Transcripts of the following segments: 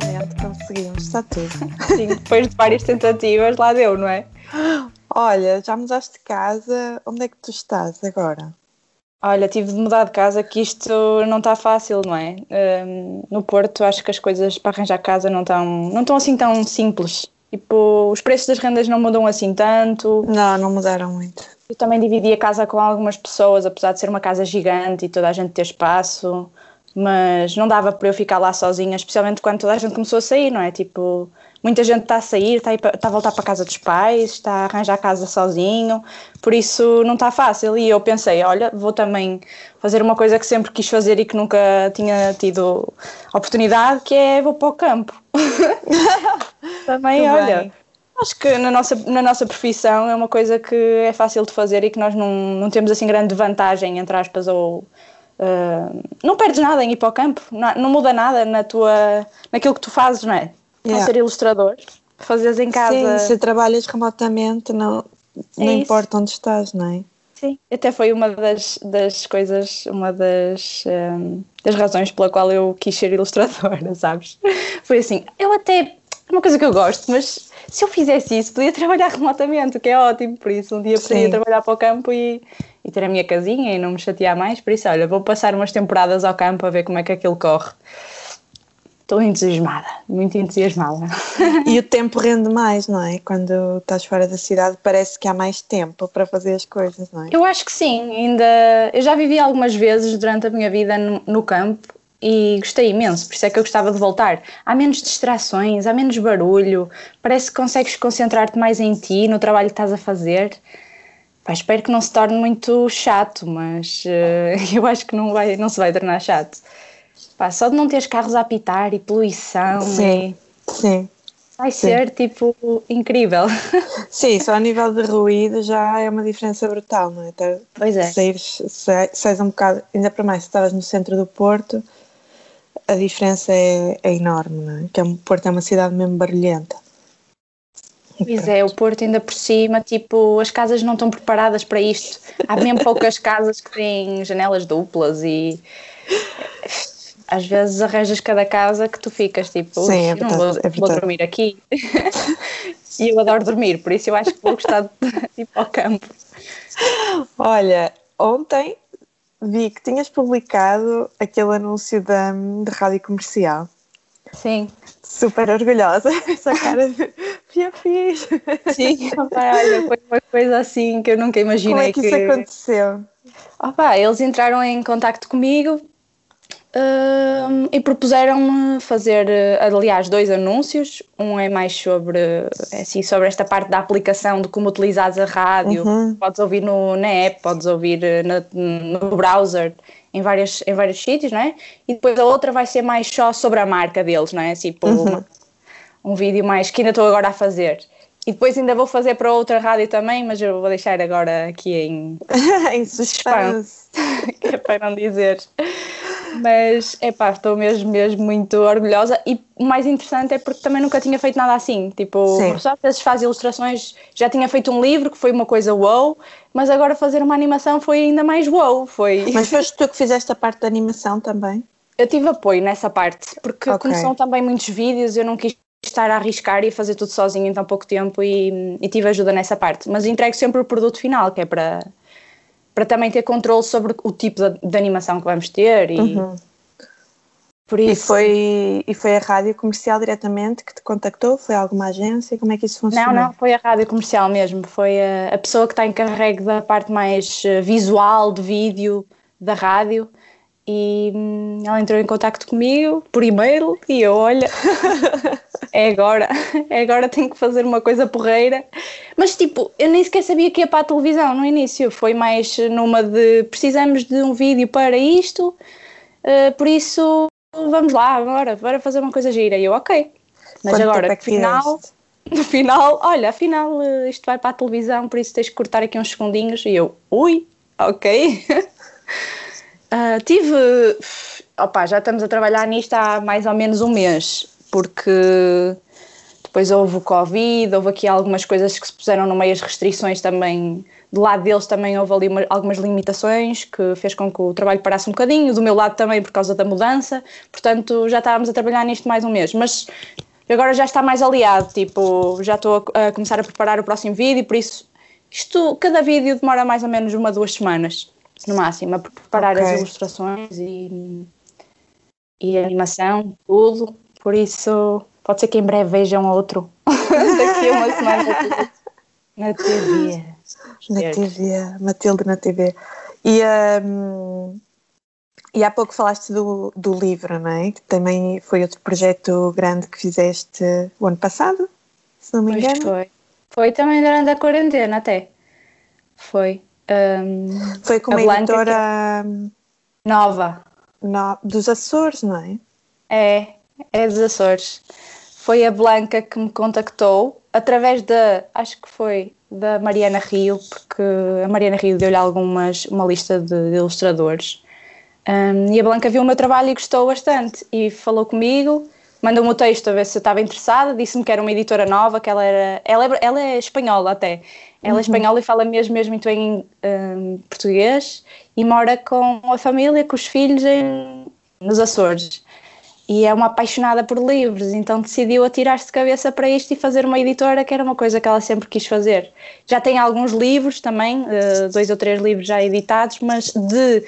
finalmente conseguimos, está tudo. Sim, depois de várias tentativas, lá deu, não é? Olha, já mudaste de casa, onde é que tu estás agora? Olha, tive de mudar de casa que isto não está fácil, não é? Um, no Porto acho que as coisas para arranjar casa não estão, não estão assim tão simples. Tipo, os preços das rendas não mudam assim tanto. Não, não mudaram muito. Eu também dividi a casa com algumas pessoas, apesar de ser uma casa gigante e toda a gente ter espaço, mas não dava para eu ficar lá sozinha, especialmente quando toda a gente começou a sair, não é? Tipo, muita gente está a sair, está a, está a voltar para a casa dos pais, está a arranjar a casa sozinho, por isso não está fácil. E eu pensei, olha, vou também fazer uma coisa que sempre quis fazer e que nunca tinha tido oportunidade, que é vou para o campo. também, olha. Acho que na nossa, na nossa profissão é uma coisa que é fácil de fazer e que nós não, não temos assim grande vantagem, entre aspas, ou uh, não perdes nada em ir para o campo, não, não, muda nada na tua, naquilo que tu fazes, não é? Yeah. ser ilustrador, fazes em casa. Sim, se trabalhas remotamente, não, não é importa onde estás, não é? Sim, até foi uma das, das coisas, uma das, um, das razões pela qual eu quis ser ilustradora, sabes? Foi assim, eu até, é uma coisa que eu gosto, mas se eu fizesse isso, podia trabalhar remotamente, o que é ótimo, por isso um dia podia trabalhar para o campo e, e ter a minha casinha e não me chatear mais, por isso, olha, vou passar umas temporadas ao campo a ver como é que aquilo corre. Estou entusiasmada, muito entusiasmada. E o tempo rende mais, não é? Quando estás fora da cidade, parece que há mais tempo para fazer as coisas, não é? Eu acho que sim, ainda. Eu já vivi algumas vezes durante a minha vida no, no campo e gostei imenso, por isso é que eu gostava de voltar. Há menos distrações, há menos barulho, parece que consegues concentrar-te mais em ti, no trabalho que estás a fazer. Pá, espero que não se torne muito chato, mas uh, eu acho que não, vai, não se vai tornar chato. Pá, só de não teres carros a apitar e poluição. Sim, e... sim. Vai sim. ser tipo incrível. Sim, só a nível de ruído já é uma diferença brutal, não é? Ter, pois é. Saíres, sais um bocado, ainda para mais se estavas no centro do Porto, a diferença é, é enorme, não é? Que é, o Porto é uma cidade mesmo barulhenta. Pois é, o Porto ainda por cima, tipo, as casas não estão preparadas para isto. Há mesmo poucas casas que têm janelas duplas e às vezes arranjas cada casa que tu ficas tipo, Sim, é verdade, vou, é vou dormir aqui. e eu adoro dormir, por isso eu acho que vou gostar de ir para o campo. Olha, ontem vi que tinhas publicado aquele anúncio da, da rádio comercial. Sim. Super orgulhosa, essa cara de fiz. Sim, opa, olha, foi uma coisa assim que eu nunca imaginei Como é que, que... isso aconteceu. Opa, eles entraram em contato comigo Uh, e propuseram-me fazer, aliás, dois anúncios. Um é mais sobre, é assim, sobre esta parte da aplicação de como utilizares a rádio. Uhum. Podes ouvir no, na app, podes ouvir eh, na, no browser, em, várias, em vários sítios, não é? E depois a outra vai ser mais só sobre a marca deles, não é? Tipo, uhum. Um vídeo mais que ainda estou agora a fazer. E depois ainda vou fazer para outra rádio também, mas eu vou deixar agora aqui em, em suspense, que é para não dizer. Mas, é pá, estou mesmo, mesmo muito orgulhosa e o mais interessante é porque também nunca tinha feito nada assim. Tipo, Sim. às vezes faz ilustrações, já tinha feito um livro que foi uma coisa wow, mas agora fazer uma animação foi ainda mais wow. Foi... Mas foste tu que fizeste a parte da animação também? Eu tive apoio nessa parte, porque okay. também muitos vídeos, eu não quis estar a arriscar e a fazer tudo sozinho em tão pouco tempo e, e tive ajuda nessa parte. Mas entrego sempre o produto final, que é para para também ter controle sobre o tipo de, de animação que vamos ter e uhum. por isso... E foi, e foi a rádio comercial diretamente que te contactou? Foi alguma agência? Como é que isso funcionou? Não, não, foi a rádio comercial mesmo, foi a, a pessoa que está encarregue da parte mais eh, visual, de vídeo da rádio e hum, ela entrou em contato comigo por e-mail e eu, olha, é agora, é agora tenho que fazer uma coisa porreira. Mas tipo, eu nem sequer sabia que ia para a televisão no início, foi mais numa de precisamos de um vídeo para isto, uh, por isso vamos lá agora, bora fazer uma coisa gira. E eu, ok. Mas Quanto agora, é no final, no final, olha, afinal eh, isto vai para a televisão, por isso tens que cortar aqui uns segundinhos. E eu, ui, ok. uh, tive, opa, já estamos a trabalhar nisto há mais ou menos um mês porque depois houve o Covid, houve aqui algumas coisas que se puseram no meio, as restrições também, do lado deles também houve ali uma, algumas limitações que fez com que o trabalho parasse um bocadinho, do meu lado também por causa da mudança, portanto já estávamos a trabalhar nisto mais um mês, mas agora já está mais aliado, tipo, já estou a, a começar a preparar o próximo vídeo, por isso isto, cada vídeo demora mais ou menos uma, duas semanas, no máximo, a preparar okay. as ilustrações e, e a animação, tudo, por isso pode ser que em breve vejam outro daqui a uma semana na TV. Na TV, Matilde na TV. E, um, e há pouco falaste do, do livro, não é? Que também foi outro projeto grande que fizeste o ano passado, se não me engano. Pois foi. Foi também durante a quarentena até. Foi. Um, foi com uma editora nova. No, dos Açores, não é? É, é dos Açores. Foi a Blanca que me contactou através da, acho que foi da Mariana Rio, porque a Mariana Rio deu-lhe algumas, uma lista de, de ilustradores. Um, e a Blanca viu o meu trabalho e gostou bastante e falou comigo, mandou-me o texto a ver se eu estava interessada, disse-me que era uma editora nova, que ela era, ela é, ela é espanhola até, ela é uhum. é espanhola e fala mesmo, mesmo muito bem um, português e mora com a família, com os filhos em, nos Açores e é uma apaixonada por livros, então decidiu atirar-se de cabeça para isto e fazer uma editora, que era uma coisa que ela sempre quis fazer. Já tem alguns livros também, eh, dois ou três livros já editados, mas de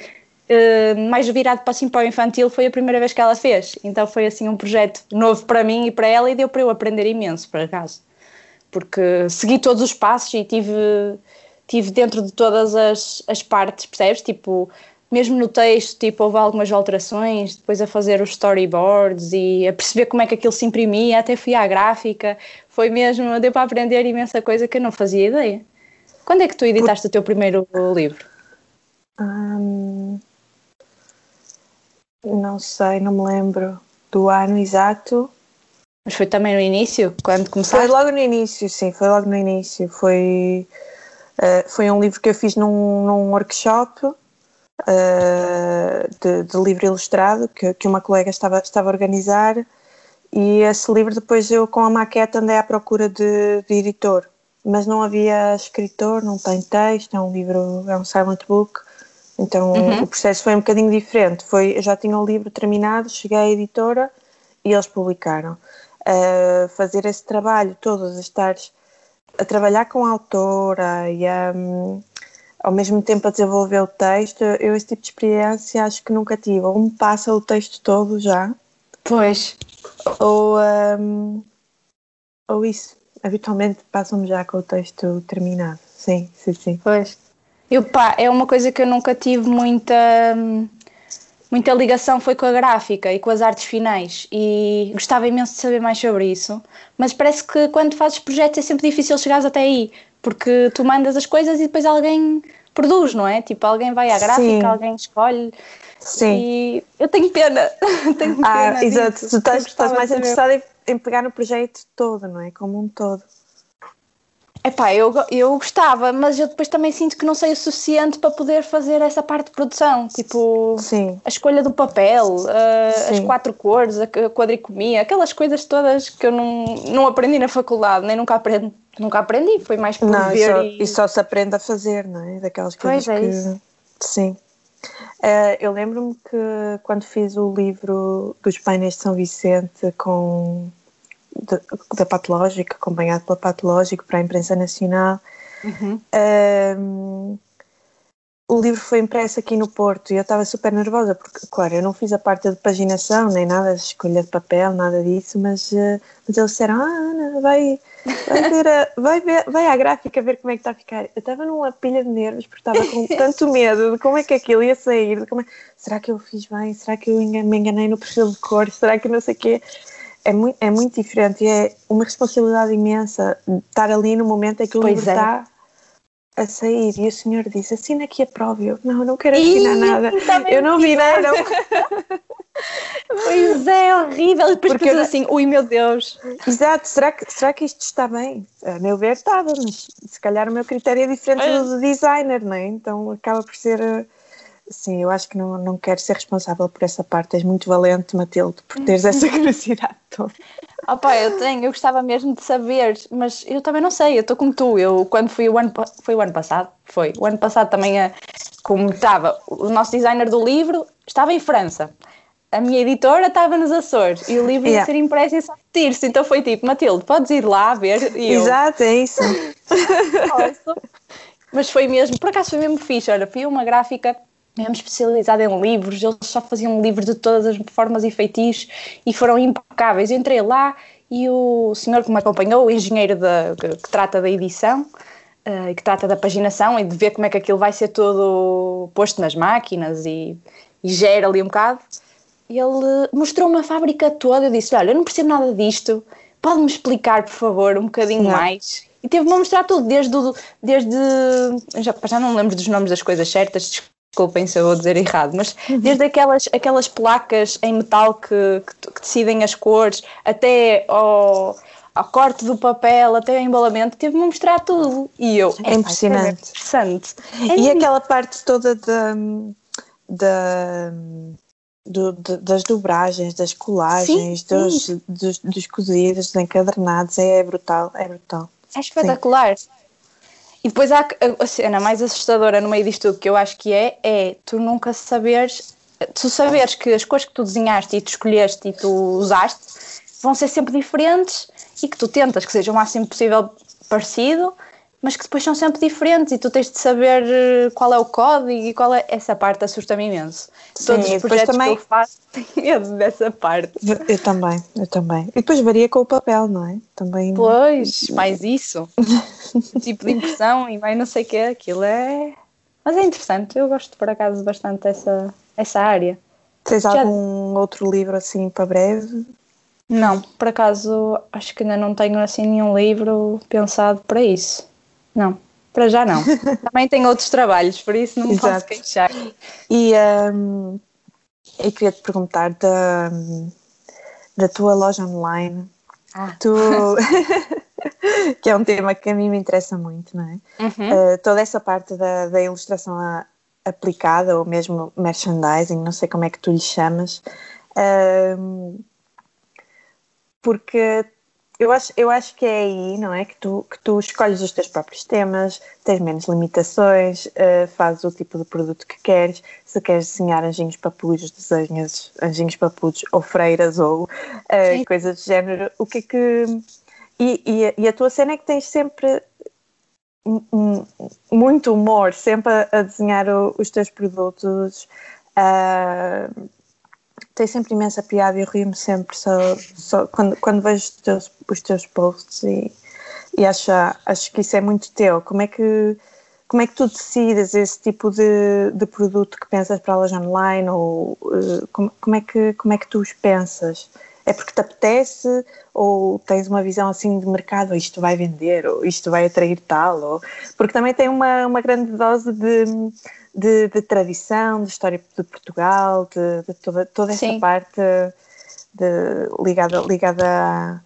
eh, mais virado para, assim, para o infantil foi a primeira vez que ela fez. Então foi assim um projeto novo para mim e para ela e deu para eu aprender imenso, por acaso. Porque segui todos os passos e tive, tive dentro de todas as, as partes, percebes? Tipo, mesmo no texto, tipo, houve algumas alterações, depois a fazer os storyboards e a perceber como é que aquilo se imprimia, até fui à gráfica, foi mesmo, deu para aprender imensa coisa que eu não fazia ideia. Quando é que tu editaste Por... o teu primeiro livro? Hum, não sei, não me lembro do ano exato. Mas foi também no início, quando começaste? Foi logo no início, sim, foi logo no início. Foi, uh, foi um livro que eu fiz num, num workshop uh, de, de, livro ilustrado que, que uma colega estava, estava a organizar e esse livro depois eu com a maquete andei à procura de, de editor, mas não havia escritor, não tem texto, é um livro, é um silent book, então uhum. o processo foi um bocadinho diferente. Foi, eu já tinha o livro terminado, cheguei à editora e eles publicaram. Uh, fazer esse trabalho todo, de estar a trabalhar com a autora e a, um, ao mesmo tempo a desenvolver o texto, eu esse tipo de experiência acho que nunca tive. Ou me passa o texto todo já. Pois. Ou, um, ou isso. Habitualmente passam-me já com o texto terminado. Sim, sim, sim. Pois. Eu, pá, é uma coisa que eu nunca tive muita, muita ligação foi com a gráfica e com as artes finais e gostava imenso de saber mais sobre isso, mas parece que quando fazes projetos é sempre difícil chegares até aí, porque tu mandas as coisas e depois alguém produz, não é? Tipo, alguém vai à gráfica, Sim. alguém escolhe. Sim. E eu tenho pena. tenho ah, pena exato. Tu estás, estás mais interessada em, em pegar no projeto todo, não é? Como um todo. Epá, eu, eu gostava, mas eu depois também sinto que não sei o suficiente para poder fazer essa parte de produção. Tipo, Sim. a escolha do papel, uh, as quatro cores, a quadricomia, aquelas coisas todas que eu não, não aprendi na faculdade, nem nunca aprendi. Nunca aprendi, foi mais por não, ver. Só, e... e... só se aprende a fazer, não é? Daquelas coisas pois é que. Isso. Sim. Uh, eu lembro-me que quando fiz o livro dos painéis de São Vicente com da Patológica, acompanhado pela Patológico para a imprensa nacional. Uhum. Um, o livro foi impresso aqui no Porto e eu estava super nervosa, porque, claro, eu não fiz a parte de paginação, nem nada, escolha de papel, nada disso, mas, uh, mas eles disseram: Ah, Ana, vai, vai, ver a, vai, ver, vai à gráfica ver como é que está a ficar. Eu estava numa pilha de nervos porque estava com tanto medo de como é que aquilo ia sair, de como é, será que eu fiz bem? Será que eu me enganei no perfil de cor? Será que não sei o quê? É muito, é muito diferente e é uma responsabilidade imensa estar ali no momento em que o pois livro é. está a sair e o senhor disse assina aqui a prova. Eu não, não quero assinar Ih, nada. eu não vi nada. Pois é, horrível. E depois Porque pensas assim, ui meu Deus. Exato, será que, será que isto está bem? a meu ver estava, mas se calhar o meu critério é diferente do, do designer, não é? então acaba por ser eh, Sim, eu acho que não, não quero ser responsável por essa parte. És muito valente, Matilde, por teres essa curiosidade toda. Opa, eu tenho, eu gostava mesmo de saber, mas eu também não sei, eu estou como tu, eu quando fui o ano, foi o ano passado, foi, o ano passado também, a, como estava, o nosso designer do livro estava em França, a minha editora estava nos Açores e o livro yeah. ia ser impresso em São Tirso, então foi tipo, Matilde, podes ir lá ver? E eu, Exato, é isso. Posso. Mas foi mesmo, por acaso foi mesmo fixe, olha, fui uma gráfica mesmo especializada em livros, eles só faziam livros de todas as formas e feitiços e foram impecáveis. Entrei lá e o senhor que me acompanhou, o engenheiro de, que, que, trata da edição uh, e que trata da paginação e de ver como é que aquilo vai ser todo posto nas máquinas e, e gera ali um bocado, ele mostrou uma fábrica toda. Eu disse: Olha, eu não percebo nada disto, pode-me explicar, por favor, um bocadinho mais. E teve-me a mostrar tudo, desde. desde já, já não lembro dos nomes das coisas certas, desculpem se eu vou dizer errado, mas uhum. desde aquelas, aquelas placas em metal que, que, que decidem as cores, até ao, ao, corte do papel, até ao embalamento, teve-me a mostrar tudo. E eu, é impressionante. É interessante. É e aquela parte toda da. da do, de, das dobragens, das colagens, sim, dos, sim. Dos, dos cozidos, dos encadernados, é, é brutal, é brutal. É espetacular. Sim. E depois há a cena mais assustadora no meio disto tudo que eu acho que é, é tu nunca saberes, tu saberes que as cores que tu desenhaste e tu escolheste e tu usaste vão ser sempre diferentes e que tu tentas que seja o máximo possível parecido, mas que depois são sempre diferentes e tu tens de saber eh, qual é o código e qual é. Essa parte assusta-me imenso. Sim, Todos os projetos também... que eu faço têm medo dessa parte. Eu também, eu também. E depois varia com o papel, não é? Também. Pois, mais isso. tipo de impressão e mais não sei o que, aquilo é. Mas é interessante, eu gosto por acaso bastante dessa, essa área. Tens Já... algum outro livro assim para breve? Não, por acaso acho que ainda não tenho assim nenhum livro pensado para isso. Não, para já não. Também tenho outros trabalhos, por isso não me Exato. posso queixar. E um, eu queria te perguntar da, da tua loja online. Ah. Tu, que é um tema que a mim me interessa muito, não é? Uhum. Uh, toda essa parte da, da ilustração a, aplicada ou mesmo merchandising, não sei como é que tu lhe chamas, uh, porque eu acho, eu acho que é aí, não é? Que tu, que tu escolhes os teus próprios temas, tens menos limitações, uh, fazes o tipo de produto que queres. Se queres desenhar anjinhos papudos, desenhas anjinhos papudos ou freiras ou uh, coisas do género. O que é que. E, e, e, a tua cena é que tens sempre muito humor, sempre a, a desenhar o, os teus produtos. Uh, tem sempre imensa piada e rio-me sempre só, só quando, quando vejo os teus, os teus posts e, e acho, acho que isso é muito teu. Como é que, como é que tu decides esse tipo de, de produto que pensas para loja online ou uh, como, como, é que, como é que tu os pensas? É porque te apetece ou tens uma visão assim de mercado, ou isto vai vender, ou isto vai atrair tal, ou... porque também tem uma, uma grande dose de de, de tradição, de história de Portugal, de, de toda, toda essa Sim. parte de, ligada, ligada à,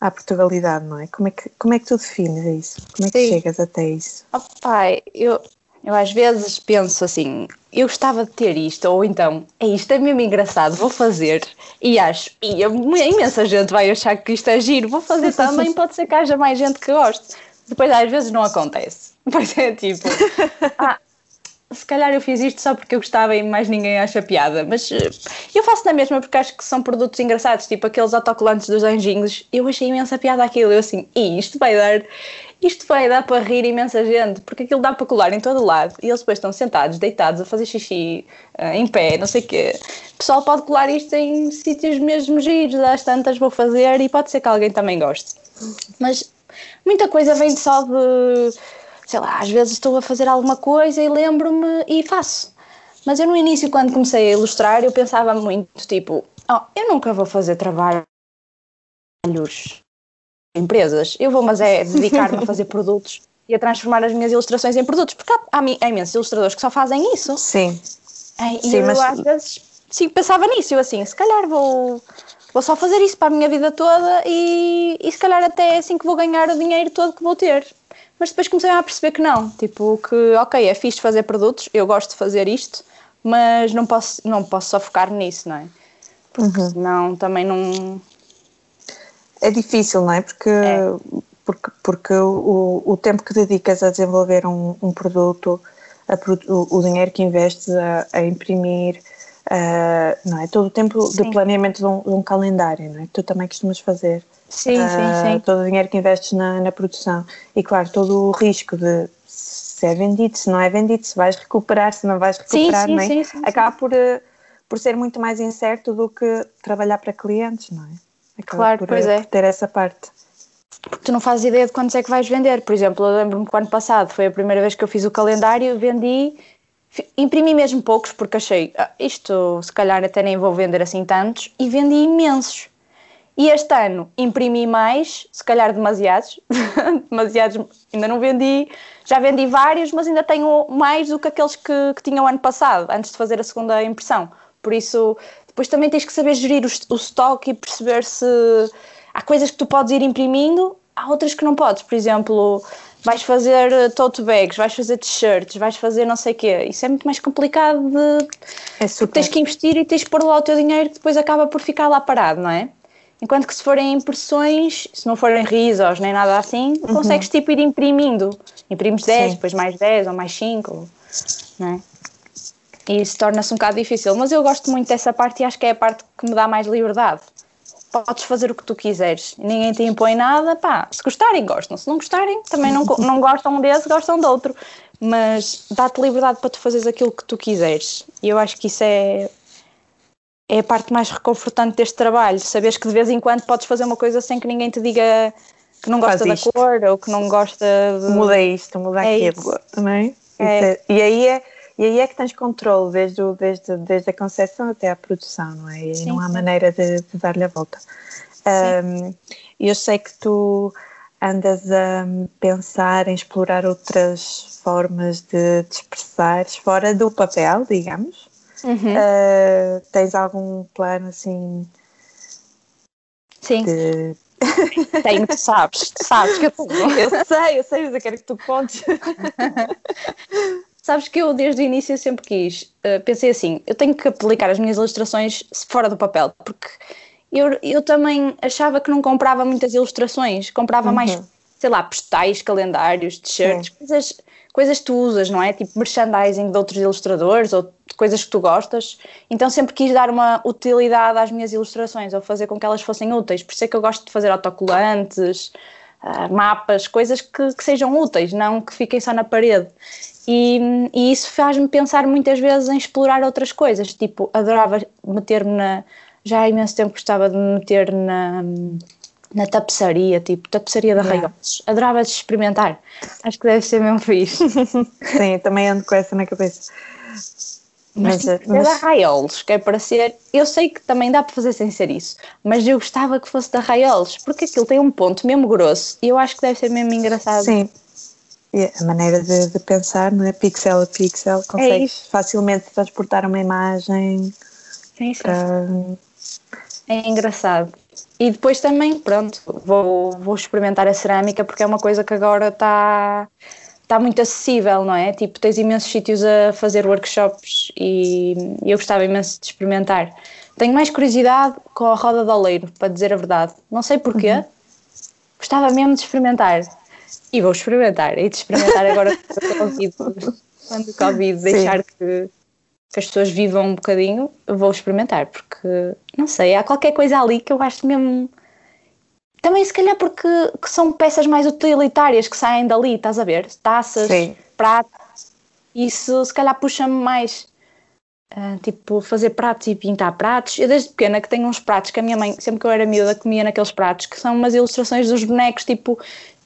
à, Portugalidade, não é? Como é, que, como é que tu defines isso? Como é que Sim. chegas até isso? Oh, pai, eu, eu às vezes penso assim, eu gostava de ter isto, ou então, é isto é mesmo engraçado, vou fazer, e acho, e a imensa gente vai achar que isto é giro, vou fazer também, pode ser que haja mais gente que goste. Depois às vezes não acontece. Depois é tipo, ah, se calhar eu fiz isto só porque eu gostava e mais ninguém acha piada, mas eh, eu faço da mesma porque acho que são produtos engraçados, tipo aqueles autocolantes dos anjinhos. Eu achei imensa piada aquilo, eu assim, e isto vai dar, isto vai dar para rir imensa gente, porque aquilo dá para colar em todo lado e eles depois estão sentados, deitados, a fazer xixi uh, em pé, não sei o quê. O pessoal pode colar isto em sítios mesmo giros, às tantas vou fazer e pode ser que alguém também goste. Mas muita coisa vem só de sei lá, às vezes estou a fazer alguma coisa e lembro-me e faço. Mas eu no início, quando comecei a ilustrar, eu pensava muito, tipo, oh, eu nunca vou fazer trabalhos em empresas, eu vou mas é dedicar-me a fazer produtos e a transformar as minhas ilustrações em produtos, porque há, há, imensos ilustradores que só fazem isso. Sim. E sim, eu mas... às vezes sim, pensava nisso, eu assim, se calhar vou, vou só fazer isso para a minha vida toda e, e se calhar até é assim que vou ganhar o dinheiro todo que vou ter mas depois comecei a perceber que não, tipo, que ok, é fixe fazer produtos, eu gosto de fazer isto, mas não posso, não posso só focar nisso, não é? Porque uhum. senão também não. é difícil, não é? Porque, é. porque, porque o, o tempo que dedicas a desenvolver um, um produto, a, o, o, dinheiro que investes a, a imprimir, uh, não é? Todo o tempo sim. de planeamento de um, de um, calendário, não é? Tu também costumas fazer. Sim, uh, sim, sim. Todo o dinheiro que investes na, na produção. E claro, todo o risco de se é vendido, se não é vendido, se vais recuperar, se não vais recuperar, sim, sim, não é? sim, sim, acaba por, eh, por ser muito mais incerto do que trabalhar para clientes, não é? Acaba claro, por, pois eh, é. Por ter essa parte. Porque tu não fazes ideia de quantos é que vais vender. Por exemplo, eu lembro-me que o ano passado foi a primeira vez que eu fiz o calendário, vendi, imprimi mesmo poucos, porque achei, ah, isto se calhar até nem vou vender assim tantos, e vendi imensos. E este ano imprimi mais, se calhar demasiados, demasiados, ainda não vendi, já vendi vários, mas ainda tenho mais do que aqueles que, que tinha o ano passado, antes de fazer a segunda impressão. Por isso, depois também tens que saber gerir o, o estoque e perceber se há coisas que tu podes ir imprimindo, há outras que não podes. Por exemplo, vais fazer eh, tote bags, vais fazer t-shirts, vais fazer não sei o quê. Isso é muito mais complicado de. É super. Tens que investir e tens que pôr lá o teu dinheiro que depois acaba por ficar lá parado, não é? Enquanto que se forem impressões, se não forem risos nem nada assim, uhum. consegues tipo ir imprimindo. Imprimes 10, Sim. depois mais 10 ou mais 5, não é? E isso torna-se um bocado difícil. Mas eu gosto muito dessa parte e acho que é a parte que me dá mais liberdade. Podes fazer o que tu quiseres, ninguém te impõe nada, pá, se gostarem, gostam, se não gostarem, também não, não gostam desse, gostam de outro, mas dá-te liberdade para tu fazeres aquilo que tu quiseres, e eu acho que isso é é a parte mais reconfortante deste trabalho, saberes que de vez em quando podes fazer uma coisa sem que ninguém te diga que não gosta da cor ou que não gosta de... Muda isto, muda é aquilo, também. É. É, e, aí é, e aí é que tens controle desde, o, desde, desde a concepção até a produção, não é? E sim, não há sim. maneira de, de dar-lhe a volta. Um, eu sei que tu andas a pensar em explorar outras formas de, de expressar fora do papel, digamos. Uhum. Uh, tens algum plano assim? Sim. De... Tenho, tu sabes, tu sabes que eu tenho. Eu sei, eu sei, mas eu quero que tu contes. sabes que eu desde o início sempre quis, uh, pensei assim, eu tenho que aplicar as minhas ilustrações fora do papel, porque eu, eu também achava que não comprava muitas ilustrações, comprava uhum. mais, sei lá, postais, calendários, t-shirts, coisas coisas que tu usas, não é? Tipo merchandising de outros ilustradores ou coisas que tu gostas. Então sempre quis dar uma utilidade às minhas ilustrações ou fazer com que elas fossem úteis. Por isso é que eu gosto de fazer autocolantes, uh, mapas, coisas que, que, sejam úteis, não que fiquem só na parede. E, e isso faz-me pensar muitas vezes em explorar outras coisas. Tipo, adorava meter-me na. Já há imenso tempo gostava de me meter na na tapeçaria, tipo tapeçaria de yeah. arraiolos. Adorava de experimentar. Acho que deve ser mesmo fixe. Sim, também ando com essa na cabeça. Mas, mas, tipo, mas... de arraiolos, que é para ser. Eu sei que também dá para fazer sem ser isso, mas eu gostava que fosse de arraiolos, porque aquilo tem um ponto mesmo grosso e eu acho que deve ser mesmo engraçado. Sim. E a maneira de, de pensar, não é? Pixel a pixel, consegues é facilmente transportar uma imagem. Sim, sim. Para... É engraçado. E depois também, pronto, vou, vou experimentar a cerâmica porque é uma coisa que agora está está muito acessível, não é? Tipo, tens imensos sítios a fazer workshops e, e eu gostava imenso de experimentar. Tenho mais curiosidade com a roda de oleiro, para dizer a verdade. Não sei porquê, uhum. gostava mesmo de experimentar. E vou experimentar, e de experimentar agora quando o Covid, quando o Covid deixar que, que as pessoas vivam um bocadinho, vou experimentar, porque não sei, há qualquer coisa ali que eu acho mesmo. Também, se calhar, porque são peças mais utilitárias que saem dali, estás a ver? Taças, Sim. pratos. Isso, se calhar, puxa-me mais. Uh, tipo, fazer pratos e pintar pratos. Eu, desde pequena, que tenho uns pratos que a minha mãe, sempre que eu era miúda, comia naqueles pratos, que são umas ilustrações dos bonecos, tipo,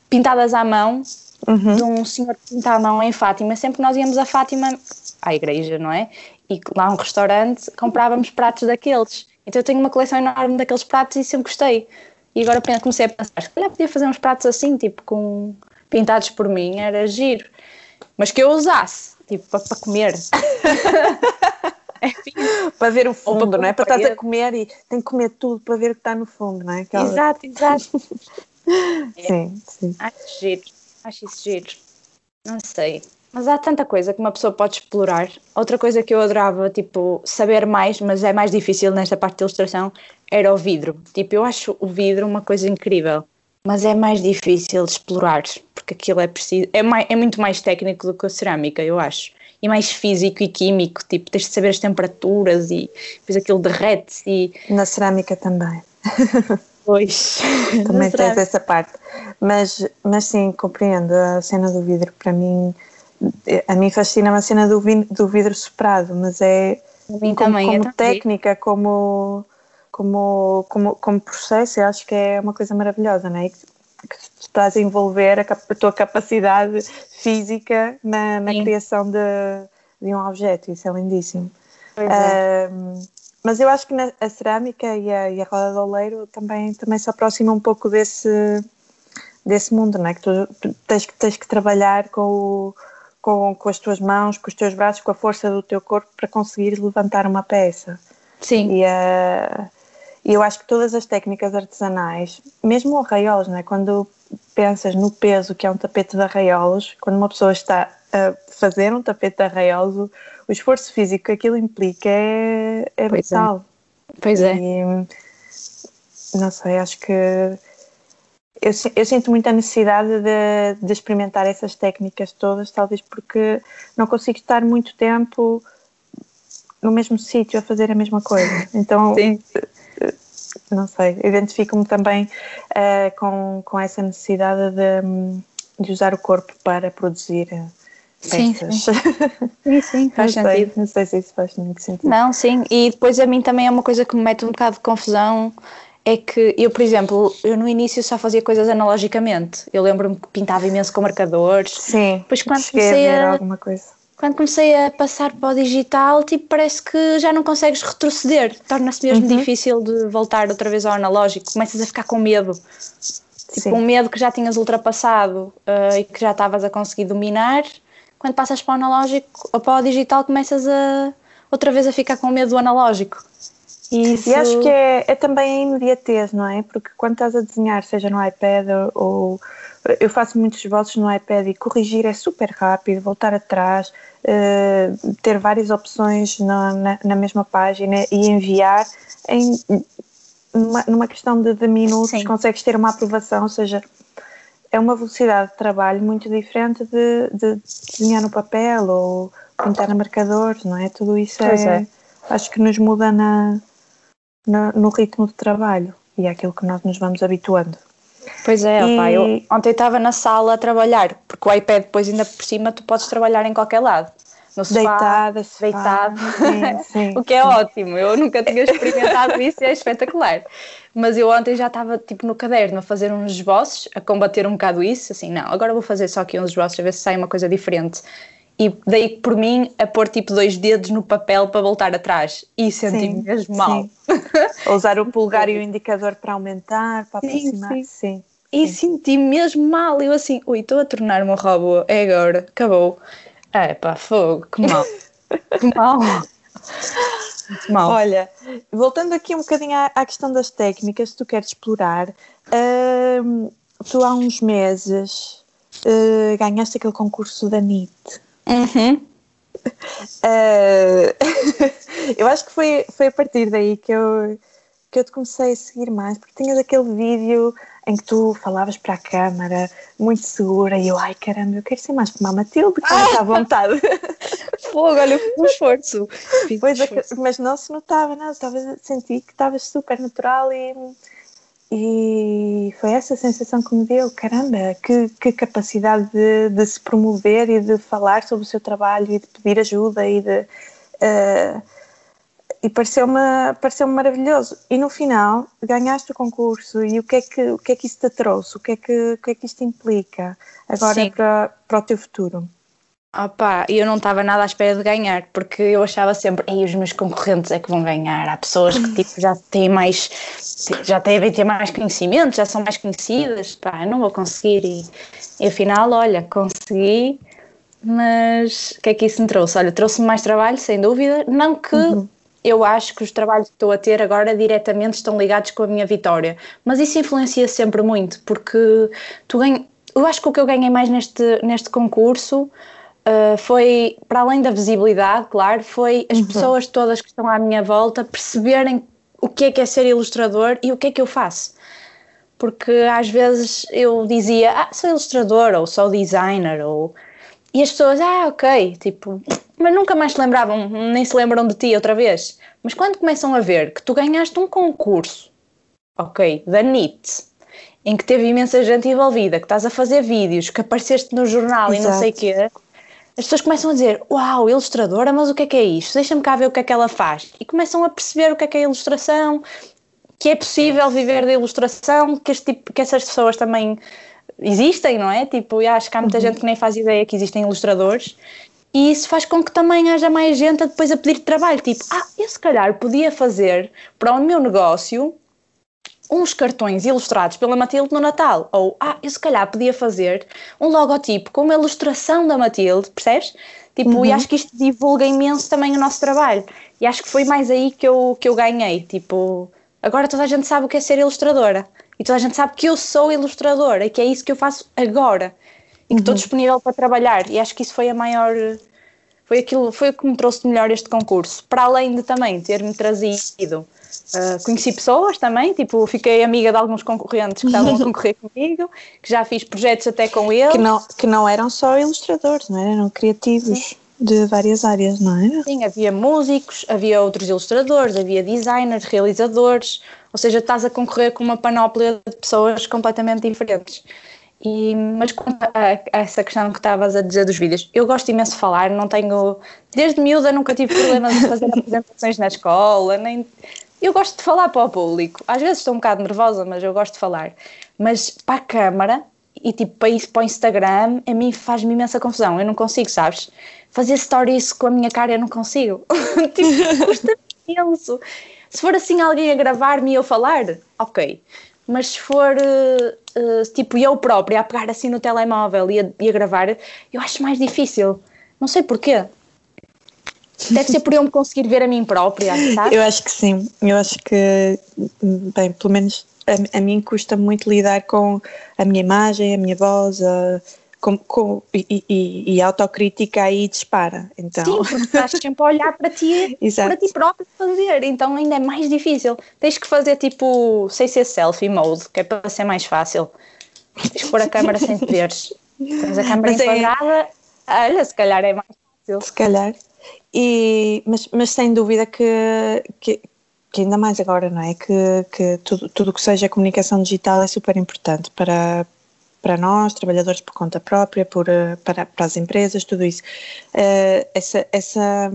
pintadas à mão, uhum. de um senhor que pinta à mão em Fátima. Sempre que nós íamos a Fátima, à igreja, não é? E lá um restaurante, comprávamos pratos daqueles. Então eu tenho uma coleção enorme daqueles pratos e sempre gostei. E agora comecei a pensar, se calhar podia fazer uns pratos assim, tipo, com pintados por mim, era giro. Mas que eu usasse, tipo, para, para comer. para ver o fundo, para não é? Para estar a comer e tem que comer tudo para ver o que está no fundo, não é? Aquela... Exato, exato. sim, sim. Acho giro, acho isso giro. Não sei. Mas há tanta coisa que uma pessoa pode explorar. Outra coisa que eu adorava, tipo, saber mais, mas é mais difícil nesta parte de ilustração, era o vidro. Tipo, eu acho o vidro uma coisa incrível, mas é mais difícil de explorar, porque aquilo é preciso, é, mais, é muito mais técnico do que a cerâmica, eu acho. E mais físico e químico, tipo, tens de saber as temperaturas e depois aquilo derrete e... Na cerâmica também. Pois. Também tens essa parte. Mas, mas sim, compreendo. A cena do vidro, para mim, a mim fascina a cena do, do vidro soprado, mas é como, também, como técnica, como, como, como, como processo, eu acho que é uma coisa maravilhosa, não é? Que, que tu estás a envolver a, a tua capacidade física na, na criação de, de um objeto, isso é lindíssimo. Pois é. mas eu acho que na, a cerâmica e a, e a roda de oleiro também, também se aproximam um pouco desse, desse mundo, não é? Que tu, tens, tens que trabalhar com o com, com as tuas mãos, com os teus braços, com a força do teu corpo para conseguir levantar uma peça. Sim. E, uh, eu acho que todas as técnicas artesanais, mesmo arraiolos, né? quando pensas no peso que é um tapete de arraiolos, quando uma pessoa está a fazer um tapete de arraiolos, o, esforço físico que aquilo implica é, é pois é. brutal. É. Pois é. E, não sei, acho que eu, eu, sinto muita necessidade de, de, experimentar essas técnicas todas, talvez porque não consigo estar muito tempo no mesmo sítio a fazer a mesma coisa. Então, Sim. não sei, identifico-me também uh, com, com essa necessidade de, de, usar o corpo para produzir. Peças. Sim, sim. sim, sim faz não sentido. Sei, não sei se isso faz muito sentido. Não, sim, e depois a mim também é uma coisa que me mete um bocado de confusão é que eu, por exemplo, eu no início só fazia coisas analogicamente. Eu lembro-me que pintava imenso com marcadores. Sim. Depois quando comecei a, alguma coisa. Quando comecei a passar para o digital, tipo, parece que já não consegues retroceder. Torna-se mesmo uhum. difícil de voltar outra vez ao analógico. Começas a ficar com medo. Tipo, Sim. um medo que já tinhas ultrapassado uh, e que já estavas a conseguir dominar. Quando passas para o analógico ou para o digital, começas a outra vez a ficar com medo do analógico. Isso... E acho que é, é também a imediatez, não é? Porque quando estás a desenhar, seja no iPad ou. Eu faço muitos esboços no iPad e corrigir é super rápido, voltar atrás, uh, ter várias opções na, na, na, mesma página e enviar em numa, numa questão de, de minutos, Sim. consegues ter uma aprovação, ou seja, é uma velocidade de trabalho muito diferente de, de desenhar no papel ou pintar a marcadores, não é? Tudo isso é, é, acho que nos muda na, no, no ritmo de trabalho e é aquilo que nós nos vamos habituando. Pois é, e... opa, eu ontem estava na sala a trabalhar, porque o iPad depois ainda por cima tu podes trabalhar em qualquer lado. No sofá, deitada, deitado, sim, sim, o que é sim. ótimo. Eu nunca tinha experimentado isso e é espetacular. Mas eu ontem já estava tipo no caderno a fazer uns esboços, a combater um bocado isso, assim, não, agora vou fazer só aqui uns esboços a ver se sai uma coisa diferente e daí por mim a pôr tipo dois dedos no papel para voltar atrás e senti-me mesmo mal. usar o polegar e o indicador para aumentar, para sim, aproximar. Sim. sim. E senti mesmo mal. Eu assim, ui, estou a tornar-me um robô, é agora, acabou. É pá, fogo, que mal. que mal. mal. Olha, voltando aqui um bocadinho à, à questão das técnicas, se tu queres explorar, hum, tu há uns meses uh, ganhaste aquele concurso da NIT. Uhum. Uh, eu acho que foi, foi a partir daí que eu, que eu te comecei a seguir mais, porque tinhas aquele vídeo em que tu falavas para a câmara, muito segura, e eu, ai caramba, eu quero ser mais como a Matilde, que ah! está à vontade. Fogo, olha, um esforço. Pois, é esforço. mas não se notava nada, estava, senti que estavas super natural e e foi essa sensação que me deu, caramba, que, que capacidade de, de, se promover e de falar sobre o seu trabalho e de pedir ajuda e de... Uh, e pareceu-me pareceu maravilhoso. E no final ganhaste o concurso e o que é que, o que, é que isso te trouxe? O que é que, o que, é que isto implica agora para, para o teu futuro? Opa, eu não estava nada à espera de ganhar, porque eu achava sempre, ei, os meus concorrentes é que vão ganhar. Há pessoas que tipo, já têm mais, já devem ter mais conhecimento, já são mais conhecidas, pá, eu não vou conseguir. E, e afinal, olha, consegui, mas o que é que isso me trouxe? Olha, trouxe-me mais trabalho, sem dúvida. Não que uhum. eu acho que os trabalhos que estou a ter agora diretamente estão ligados com a minha vitória, mas isso influencia sempre muito, porque tu ganhas. Eu acho que o que eu ganhei mais neste, neste concurso uh, foi, para além da visibilidade, claro, foi as uhum. pessoas todas que estão à minha volta perceberem o que é que é ser ilustrador e o que é que eu faço. Porque às vezes eu dizia, ah, sou ilustrador, ou sou designer, ou... E as pessoas, ah, ok, tipo, mas nunca mais se lembravam, nem se lembram de ti outra vez. Mas quando começam a ver que tu ganhaste um concurso, ok, da NIT, em que teve imensa gente envolvida, que estás a fazer vídeos, que apareceste no jornal Exato. e não sei o quê, as pessoas começam a dizer: Uau, ilustradora, mas o que é que é isto? Deixa-me cá ver o que é que ela faz. E começam a perceber o que é que é ilustração, que é possível viver da ilustração, que, este tipo, que essas pessoas também existem, não é? Tipo, eu acho que há muita uhum. gente que nem faz ideia que existem ilustradores. E isso faz com que também haja mais gente a depois a pedir trabalho. Tipo, ah, eu se calhar podia fazer para o meu negócio uns cartões ilustrados pela Matilde no Natal. Ou, ah, eu se calhar podia fazer um logotipo com uma ilustração da Matilde, percebes? Tipo, uhum. e acho que isto divulga imenso também o nosso trabalho. E acho que foi mais aí que eu, que eu ganhei. Tipo, agora toda a gente sabe o que é ser ilustradora. E toda a gente sabe que eu sou ilustradora e que é isso que eu faço agora. E que estou uhum. disponível para trabalhar. E acho que isso foi a maior. Foi aquilo, foi o que me trouxe melhor este concurso. Para além de também ter-me trazido Uh, conheci pessoas também, tipo, fiquei amiga de alguns concorrentes que estavam a concorrer comigo, que já fiz projetos até com eles. Que não, que não eram só ilustradores, não eram criativos Sim. de várias áreas, não é? Sim, havia músicos, havia outros ilustradores, havia designers, realizadores, ou seja, estás a concorrer com uma panóplia de pessoas completamente diferentes. E, mas quanto a, a essa questão que estavas a dizer dos vídeos, eu gosto imenso de falar, não tenho. Desde miúda nunca tive problemas de fazer apresentações na escola, nem eu gosto de falar para o público. Às vezes estou um bocado nervosa, mas eu gosto de falar. Mas para a câmara e tipo para isso para o Instagram, a mim faz-me imensa confusão. Eu não consigo, sabes? Fazer stories com a minha cara eu não consigo. tipo, custa imenso. Se for assim alguém a gravar-me e eu falar, ok. Mas se for uh, uh, tipo eu própria a pegar assim no telemóvel e a, e a gravar, eu acho mais difícil. Não sei porquê. Deve ser por eu me conseguir ver a mim própria, sabe? Eu acho que sim. Eu acho que, bem, pelo menos a, a mim custa muito lidar com a minha imagem, a minha voz, a, com, com, e, e, e, a autocrítica aí dispara. Então... Sim, porque estás sempre a olhar para ti, para ti próprio fazer, então ainda é mais difícil. Tens que fazer tipo, sem ser selfie mode, que é para ser mais fácil. Tens que pôr a câmera sem te veres. Tens a câmera é enquadrada, é... olha, se calhar é mais fácil. Se calhar. E, mas, mas sem dúvida que, que, que, ainda mais agora, não é? Que, que tudo, tudo que seja comunicação digital é super importante para, para nós, trabalhadores por conta própria, por, para, para as empresas, tudo isso. Uh, essa, essa,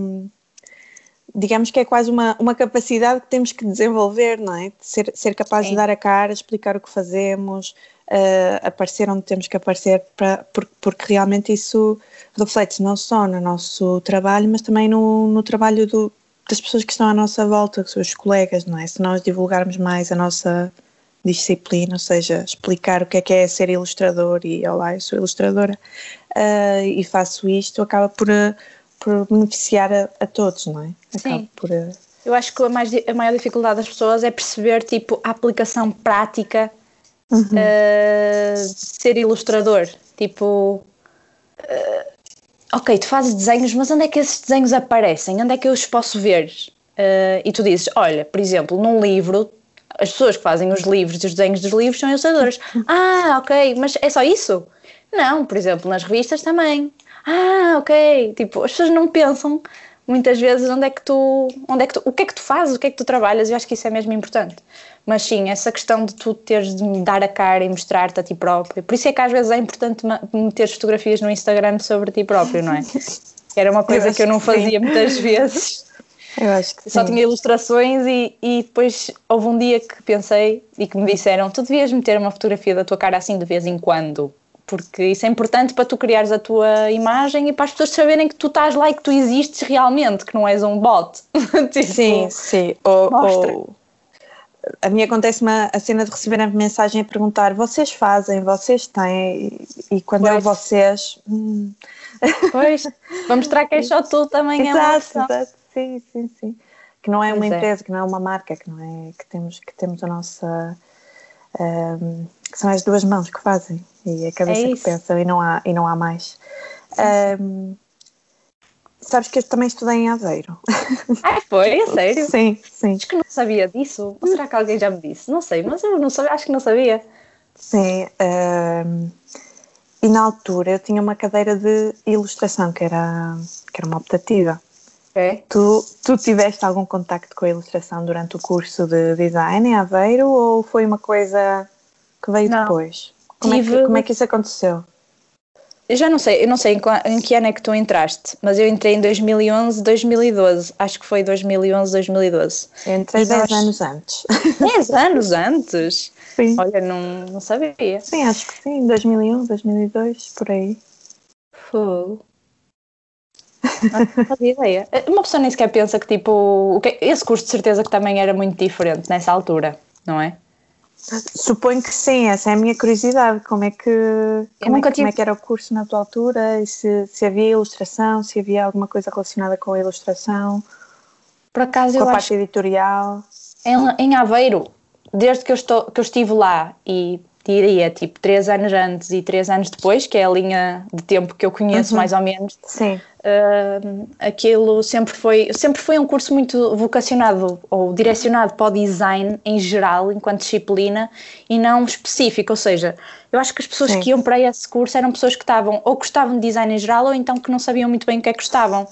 digamos que é quase uma, uma capacidade que temos que desenvolver, não é? Ser, ser capaz Sim. de dar a cara, explicar o que fazemos, uh, aparecer onde temos que aparecer, para, porque, porque realmente isso reflete não só no nosso trabalho, mas também no, no trabalho do, das pessoas que estão à nossa volta, que são os colegas, não é? Se nós divulgarmos mais a nossa disciplina, ou seja, explicar o que é que é ser ilustrador e olá, eu sou ilustradora uh, e faço isto, acaba por, por beneficiar a, a todos, não é? Acaba Sim. Por, uh... Eu acho que a, mais, a maior dificuldade das pessoas é perceber tipo a aplicação prática uhum. uh, ser ilustrador. Tipo, ok, tu fazes desenhos, mas onde é que esses desenhos aparecem? Onde é que eu os posso ver? Uh, e tu dizes, olha, por exemplo, num livro, as pessoas que fazem os livros e os desenhos dos livros são ilustradoras. ah, ok, mas é só isso? Não, por exemplo, nas revistas também. Ah, ok. Tipo, as pessoas não pensam muitas vezes onde é que tu, onde é que tu, o que é que tu fazes, o que é que tu trabalhas, e acho que isso é mesmo importante. Mas sim, essa questão de tu teres de dar a cara e mostrar-te a ti próprio. Por isso é que às vezes é importante meter fotografias no Instagram sobre ti próprio, não é? Era uma coisa eu que eu não fazia sim. muitas vezes. Eu acho que Só sim. tinha ilustrações e, e depois houve um dia que pensei e que me disseram: tu devias meter uma fotografia da tua cara assim de vez em quando porque isso é importante para tu criares a tua imagem e para as pessoas saberem que tu estás lá e que tu existes realmente, que não és um bot. tipo, sim, sim. Ou, ou, a mim acontece uma, a cena de receber a mensagem a perguntar: vocês fazem, vocês têm, e, e quando pois. é vocês. Hum. Pois, vamos mostrar que é só tu também exato, é exato, sim, sim, sim. Que não é uma pois é. empresa, é. que não é uma marca, que não é que temos, que temos a nossa. Um, que são as duas mãos que fazem e a cabeça é que pensa e não há, e não há mais. Um, sabes que eu também estudei em Aveiro. Ah, foi? É sério? Sim, sim. Acho que não sabia disso. Ou será que alguém já me disse? Não sei, mas eu não sabia, acho que não sabia. Sim. Um, e na altura eu tinha uma cadeira de ilustração, que era, que era uma optativa. É. Tu, tu tiveste algum contacto com a ilustração durante o curso de design em Aveiro ou foi uma coisa que veio não. depois? Como, Tive... é que, como é que isso aconteceu? Eu já não sei, eu não sei em, em, que ano é que tu entraste, mas eu entrei em 2011, 2012. Acho que foi 2011, 2012. Eu entrei 10 nós... anos antes. 10 anos antes? Sim. Olha, não, não sabia. Sim, acho que sim, 2001, 2002, por aí. Fogo. Não fazia ideia. Uma pessoa nem sequer pensa que, tipo, esse curso de certeza que também era muito diferente nessa altura, não é? Suponho que sim, essa é a minha curiosidade. Como é que, como é, tive... como é que era o curso na tua altura? E se, se havia ilustração, se havia alguma coisa relacionada com a ilustração? Por acaso com eu a parte editorial? Em, em Aveiro, desde que eu, estou, que eu estive lá e diria tipo três anos antes e três anos depois, que é a linha de tempo que eu conheço uhum. mais ou menos. Sim. Uh, aquilo sempre foi, sempre foi um curso muito vocacionado ou direcionado para o design em geral, enquanto disciplina, e não específico. Ou seja, eu acho que as pessoas Sim. que iam para esse curso eram pessoas que estavam ou gostavam de design em geral ou então que não sabiam muito bem o que é que gostavam.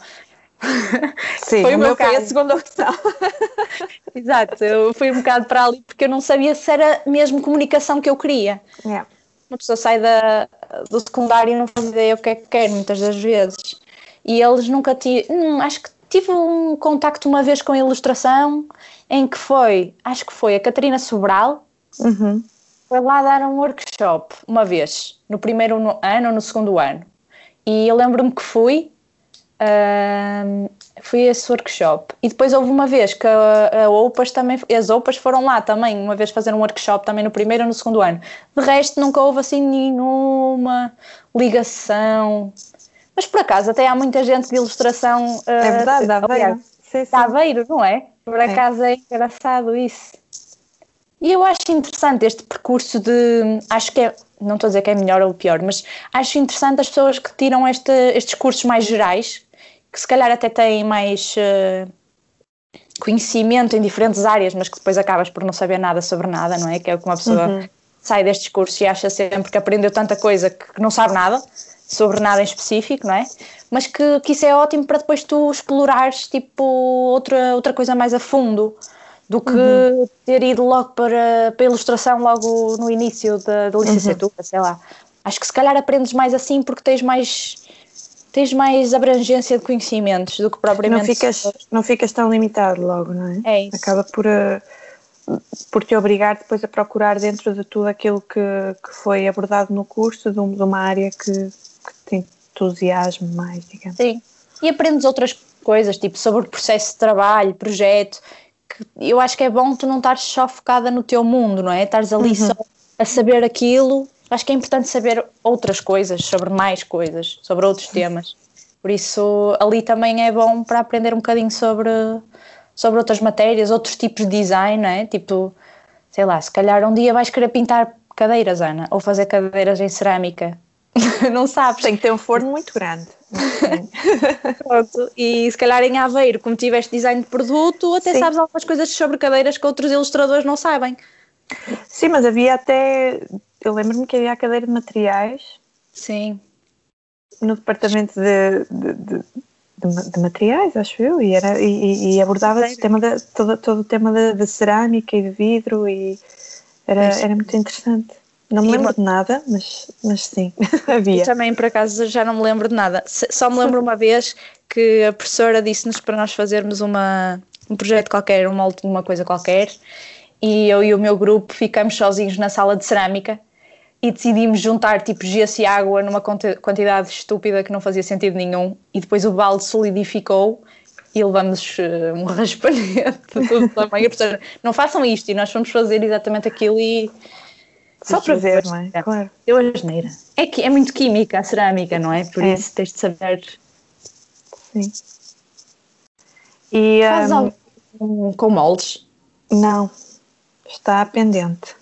Sim, foi o meu caso. a segunda opção. Exato, eu fui um bocado para ali porque eu não sabia se era mesmo comunicação que eu queria. Yeah. Uma pessoa sai da, do secundário e não faz ideia o que é que quer, muitas das vezes. E eles nunca tiveram. Hum, acho que tive um contacto uma vez com a ilustração, em que foi, acho que foi a Catarina Sobral, uhum. foi lá dar um workshop uma vez, no primeiro ano ou no segundo ano. E eu lembro-me que fui Uh, fui a esse workshop. E depois houve uma vez que a, a OPAS também, as OPAS foram lá também, uma vez fazer um workshop também no primeiro ou no segundo ano. De resto, nunca houve assim nenhuma ligação. Mas por acaso, até há muita gente de ilustração. Uh, é verdade, da Aveiro. Sim, sim. Aveiro, não é? Por acaso é. é engraçado isso. E eu acho interessante este percurso de. Acho que é não estou a dizer que é melhor ou pior, mas acho interessante as pessoas que tiram este, estes cursos mais gerais, que se calhar até têm mais uh, conhecimento em diferentes áreas, mas que depois acabas por não saber nada sobre nada, não é? Que é o que uma pessoa uhum. sai destes cursos e acha sempre que aprendeu tanta coisa que não sabe nada sobre nada em específico, não é? Mas que, que isso é ótimo para depois tu explorares tipo outra, outra coisa mais a fundo do que uhum. ter ido logo para, para a ilustração logo no início da, da licenciatura, uhum. sei lá. Acho que se calhar aprendes mais assim porque tens mais tens mais abrangência de conhecimentos do que propriamente. Não ficas, não ficas tão limitado logo, não é? É isso. Acaba por, uh, por te obrigar depois a procurar dentro de tudo aquilo que, que foi abordado no curso, de, de uma área que, que te entusiasme mais, digamos. Sim. E aprendes outras coisas, tipo sobre o processo de trabalho, projeto, que eu acho que é bom tu não estares só focada no teu mundo, não é? Estares ali uhum. só a saber aquilo acho que é importante saber outras coisas, sobre mais coisas, sobre outros temas. Por isso, ali também é bom para aprender um bocadinho sobre, sobre outras matérias, outros tipos de design, não é? Tipo, sei lá, se calhar um dia vais querer pintar cadeiras, Ana, ou fazer cadeiras em cerâmica. não sabes. Tem que ter um forno muito grande. Pronto. E se calhar em Aveiro, como tiveste design de produto, até Sim. sabes algumas coisas sobre cadeiras que outros ilustradores não sabem. Sim, mas havia até eu lembro-me que havia a cadeira de materiais. Sim. No departamento de, de, de, de, de materiais, acho eu, e, era, e, e abordava o tema de, todo, todo o tema de, cerâmica e de vidro e era, era muito interessante. Não me lembro de nada, mas, mas sim, havia. Eu também, por acaso, já não me lembro de nada. Só me lembro uma vez que a professora disse-nos para nós fazermos uma, um projeto qualquer, uma, uma coisa qualquer, e eu e o meu grupo ficamos sozinhos na sala de cerâmica e decidimos juntar tipo gesso e água numa quantidade estúpida que não fazia sentido nenhum e depois o balde solidificou e levamos uh, um raspanete todo tamanho. Portanto, não façam isto e nós vamos fazer exatamente aquilo e... Só para ver, não é? Claro. Eu a geneira. É, que, é muito química a cerâmica, não é? Por é. isso tens de saber... Sim. E, Faz um, algo com moldes? Não, está pendente.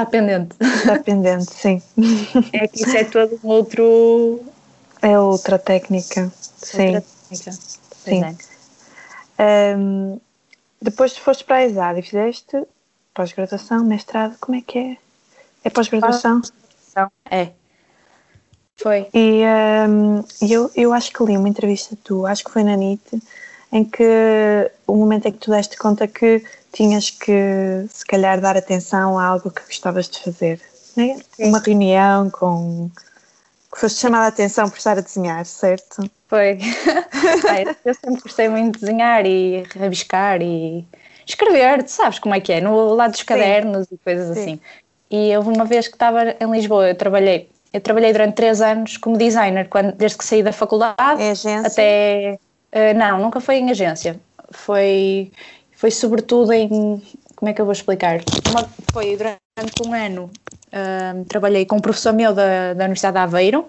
Está pendente. Está pendente, sim. É que isso é todo um outro. É outra técnica, sim. Outra técnica. Sim. É. Um, depois foste para a ESAD e fizeste pós-graduação, mestrado, como é que é? É pós-graduação? É. Foi. E um, eu, eu acho que li uma entrevista tu, acho que foi na NIT, em que o momento em que tu deste conta que tinhas que, se calhar, dar atenção a algo que gostavas de fazer. Né? Uma reunião com. que foste chamada a atenção por estar a desenhar, certo? Foi. eu sempre gostei muito de desenhar e rabiscar e escrever, tu sabes como é que é, no lado dos cadernos Sim. e coisas Sim. assim. E houve uma vez que estava em Lisboa, eu trabalhei, eu trabalhei durante três anos como designer, quando, desde que saí da faculdade é até. Uh, não, nunca foi em agência. Foi, foi sobretudo em. Como é que eu vou explicar? Uma, foi durante um ano. Uh, trabalhei com um professor meu da, da Universidade de Aveiro,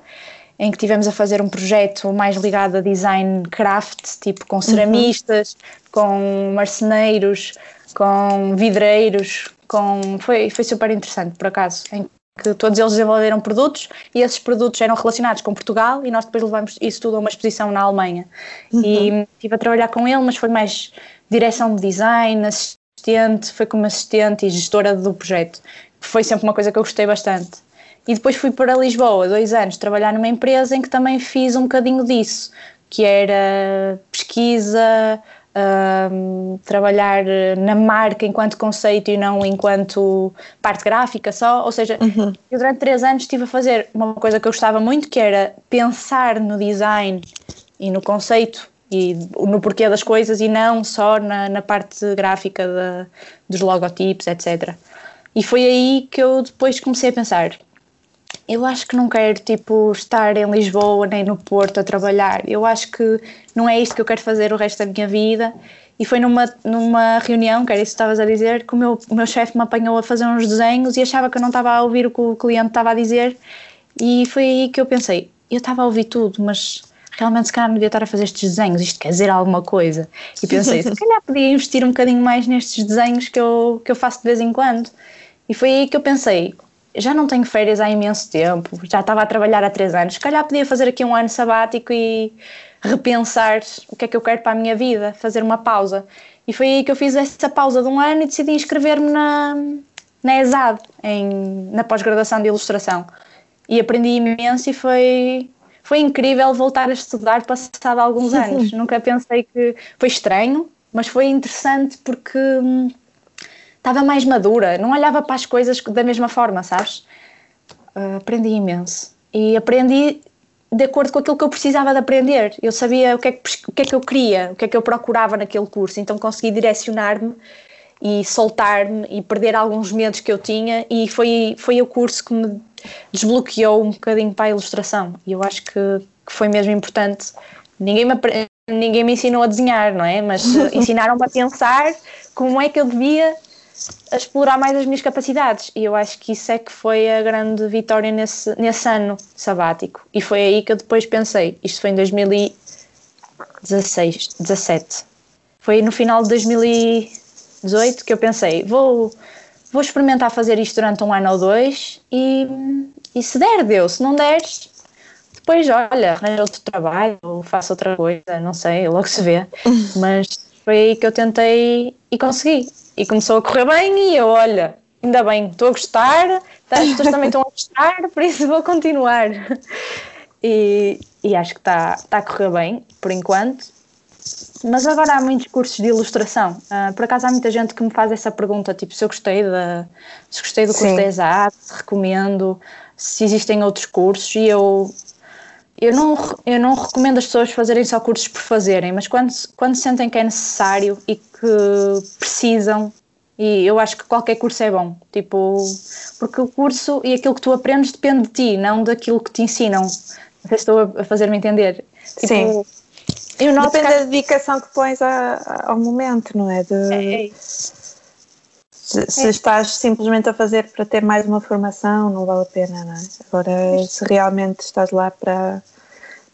em que tivemos a fazer um projeto mais ligado a design craft, tipo com ceramistas, uhum. com marceneiros, com vidreiros, com foi, foi super interessante, por acaso, em que todos eles desenvolveram produtos e esses produtos eram relacionados com Portugal e nós depois levamos isso tudo a uma exposição na Alemanha. Uhum. E estive a trabalhar com ele, mas foi mais direção de design, assistente, foi como assistente e gestora do projeto. Foi sempre uma coisa que eu gostei bastante. E depois fui para Lisboa, dois anos, trabalhar numa empresa em que também fiz um bocadinho disso, que era pesquisa, um, trabalhar na marca enquanto conceito e não enquanto parte gráfica só. Ou seja, uhum. eu durante três anos estive a fazer uma coisa que eu gostava muito, que era pensar no design e no conceito e no porquê das coisas e não só na, na parte gráfica de, dos logotipos, etc. E foi aí que eu depois comecei a pensar. Eu acho que não quero tipo estar em Lisboa nem no Porto a trabalhar. Eu acho que não é isto que eu quero fazer o resto da minha vida. E foi numa, numa reunião, que era isso que estavas a dizer, que o meu, o meu chefe me apanhou a fazer uns desenhos e achava que eu não estava a ouvir o que o cliente estava a dizer. E foi aí que eu pensei: eu estava a ouvir tudo, mas realmente se calhar não devia estar a fazer estes desenhos, isto quer dizer alguma coisa. E pensei: se calhar podia investir um bocadinho mais nestes desenhos que eu, que eu faço de vez em quando. E foi aí que eu pensei: já não tenho férias há imenso tempo, já estava a trabalhar há três anos, se calhar podia fazer aqui um ano sabático e repensar o que é que eu quero para a minha vida, fazer uma pausa. E foi aí que eu fiz essa pausa de um ano e decidi inscrever-me na, na ESAD, em, na pós-graduação de ilustração. E aprendi imenso e foi, foi incrível voltar a estudar passado alguns anos. Nunca pensei que foi estranho, mas foi interessante porque hum, estava mais madura, não olhava para as coisas da mesma forma, sabes? Uh, aprendi imenso. E aprendi de acordo com aquilo que eu precisava de aprender. Eu sabia o que, é que, o que é que eu queria, o que é que eu procurava naquele curso, então consegui direcionar-me e soltar-me e perder alguns medos que eu tinha e foi, foi o curso que me desbloqueou um bocadinho para a ilustração e eu acho que, que foi mesmo importante. Ninguém me, ninguém me ensinou a desenhar, não é? Mas ensinaram-me a pensar como é que eu devia a explorar mais as minhas capacidades. E eu acho que isso é que foi a grande vitória nesse, nesse ano sabático. E foi aí que eu depois pensei, isto foi em 2016, 17. Foi no final de 2018 que eu pensei, vou, vou experimentar fazer isto durante um ano ou dois e, e se der, deu. Se não der, depois olha, arranjo outro trabalho ou faço outra coisa, não sei, logo se vê. Mas foi aí que eu tentei e consegui. E começou a correr bem e eu, olha, ainda bem, estou a gostar, tá, as pessoas também estão a gostar, por isso vou continuar. E, e acho que está tá a correr bem, por enquanto. Mas agora há muitos cursos de ilustração. Uh, por acaso há muita gente que me faz essa pergunta, tipo, se eu gostei, de, se gostei do curso Sim. da ESAT, se recomendo, se existem outros cursos, e eu eu não, eu não recomendo as pessoas fazerem só cursos por fazerem, mas quando, quando sentem que é necessário e que precisam, e eu acho que qualquer curso é bom, tipo, porque o curso e aquilo que tu aprendes depende de ti, não daquilo que te ensinam. Não sei se estou a fazer-me entender. Tipo, Sim. Eu noto depende que... da dedicação que pões a, ao momento, não é? De... é, é se, se é. estás simplesmente a fazer para ter mais uma formação, não vale a pena, não é? Agora, se realmente estás lá para,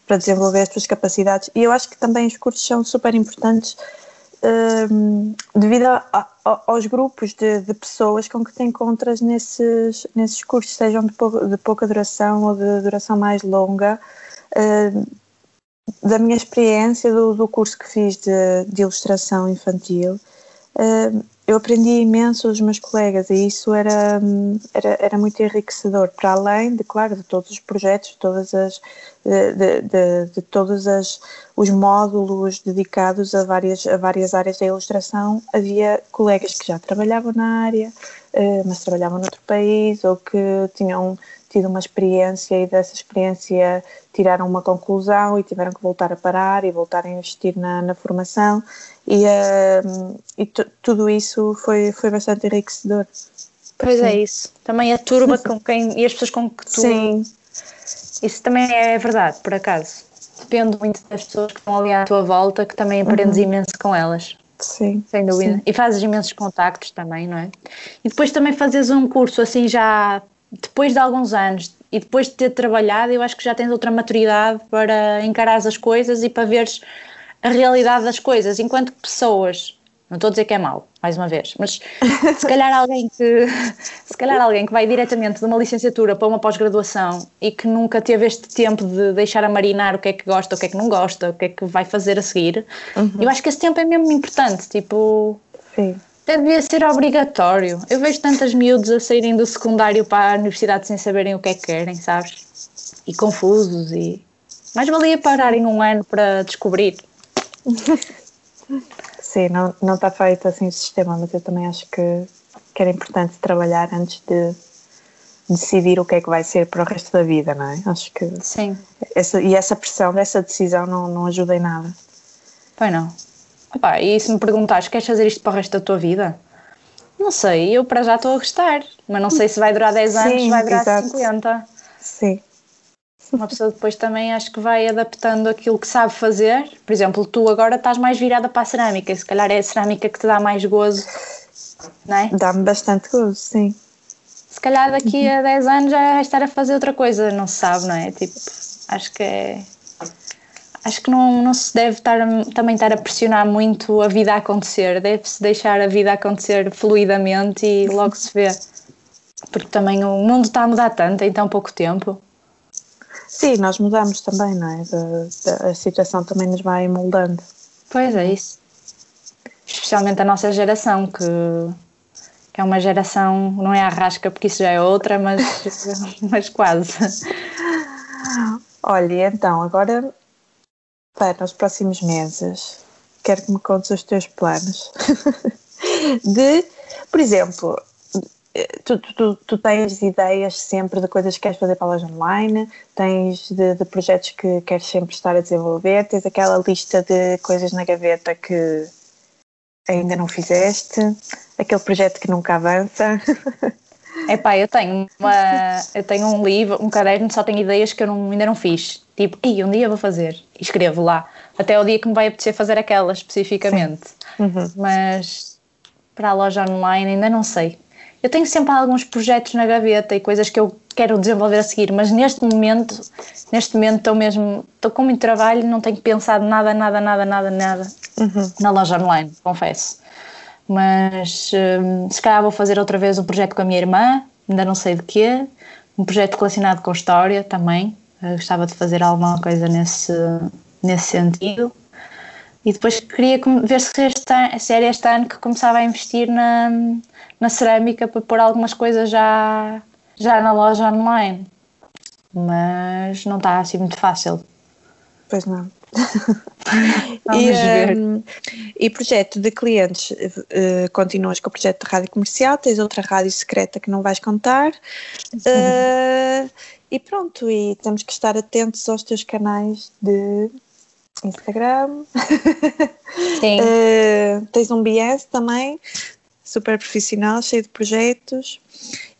para desenvolver as tuas capacidades, e eu acho que também os cursos são super importantes um, devido a, a, aos grupos de, de, pessoas com que te encontras nesses, nesses cursos, sejam de, pou, de pouca duração ou de duração mais longa. uh, da minha experiência do, do curso que fiz de, de ilustração infantil, uh, eu aprendi imenso dos meus colegas e isso era, era, era muito enriquecedor, para além de, claro, de todos os projetos, de todas as, de, de, de todos as, os módulos dedicados a várias, a várias áreas da ilustração, havia colegas que já trabalhavam na área, eh, mas trabalhavam noutro país ou que tinham tido uma experiência e dessa experiência tiraram uma conclusão e tiveram que voltar a parar e voltar a investir na, na formação e, uh, e tudo isso foi, foi bastante enriquecedor. Pois é Sim. é isso. Também a turma com quem e as pessoas com que tu. Sim. Isso também é verdade, por acaso. Depende muito das pessoas que estão ali à tua volta, que também aprendes uhum. imenso com elas. Sim. Sem dúvida. Sim. E fazes imensos contactos também, não é? E depois também fazes um curso assim já depois de alguns anos e depois de ter trabalhado, eu acho que já tens outra maturidade para encarar as coisas e para veres a realidade das coisas enquanto pessoas. Não estou a dizer que é mau, mais uma vez, mas se calhar alguém que se calhar alguém que vai diretamente de uma licenciatura para uma pós-graduação e que nunca teve este tempo de deixar a marinar o que é que gosta, o que é que não gosta, o que é que vai fazer a seguir, uhum. eu acho que esse tempo é mesmo importante, tipo, Sim. Devia ser obrigatório. Eu vejo tantas miúdos a saírem do secundário para a universidade sem saberem o que é que querem, sabes? E confusos e mais valia pararem um ano para descobrir. Sim, não, não está feito assim o sistema, mas eu também acho que, que era importante trabalhar antes de decidir o que é que vai ser para o resto da vida, não é? Acho que. Sim. Essa, e essa pressão dessa decisão não, não ajuda em nada. Pois não. Opa, e se me perguntares, queres fazer isto para o resto da tua vida? Não sei, eu para já estou a gostar, mas não sei se vai durar 10 anos, Sim, vai durar exato. 50. Sim. Uma pessoa depois também acho que vai adaptando aquilo que sabe fazer. Por exemplo, tu agora estás mais virada para a cerâmica, e se calhar é a cerâmica que te dá mais gozo, não é? Dá-me bastante gozo, sim. Se calhar daqui a 10 anos já vai estar a fazer outra coisa, não se sabe, não é? Tipo, acho que é. Acho que não, não se deve estar, também estar a pressionar muito a vida a acontecer, deve-se deixar a vida acontecer fluidamente e logo se vê. Porque também o mundo está a mudar tanto em tão pouco tempo Sim, nós mudamos também, não é? De, de, a situação também nos vai moldando. Pois é, isso. Especialmente a nossa geração, que, que é uma geração, não é a rasca, porque isso já é outra, mas, mas quase. Olha, então, agora para os próximos meses, quero que me contes os teus planos. de, por exemplo, tu, tu, tu, tens ideias sempre de coisas que queres fazer para a loja online, tens de, de, projetos que queres sempre estar a desenvolver, tens aquela lista de coisas na gaveta que ainda não fizeste, aquele projeto que nunca avança. Epá, eu tenho uma, eu tenho um livro, um caderno, só tenho ideias que eu não, ainda não fiz. Tipo, ei, um dia vou fazer. E escrevo lá. Até o dia que me vai apetecer fazer aquela especificamente. Uhum. Mas para a loja online ainda não sei. Eu tenho sempre alguns projetos na gaveta e coisas que eu quero desenvolver a seguir, mas neste momento, neste momento estou mesmo, estou com muito trabalho, não tenho pensado nada, nada, nada, nada, nada uhum. na loja online, confesso. Mas hum, se calhar vou fazer outra vez um projeto com a minha irmã, ainda não sei de quê, um projeto relacionado com história também. Eu gostava de fazer alguma coisa nesse, nesse sentido. E depois queria ver se, este, se era este ano que começava a investir na, na cerâmica para pôr algumas coisas já, já na loja online. Mas não está assim muito fácil. Pois não. e, um, e projeto de clientes, uh, continuas com o projeto de rádio comercial, tens outra rádio secreta que não vais contar. Uh, e pronto, e temos que estar atentos aos teus canais de Instagram. Sim. uh, tens um BS também, super profissional, cheio de projetos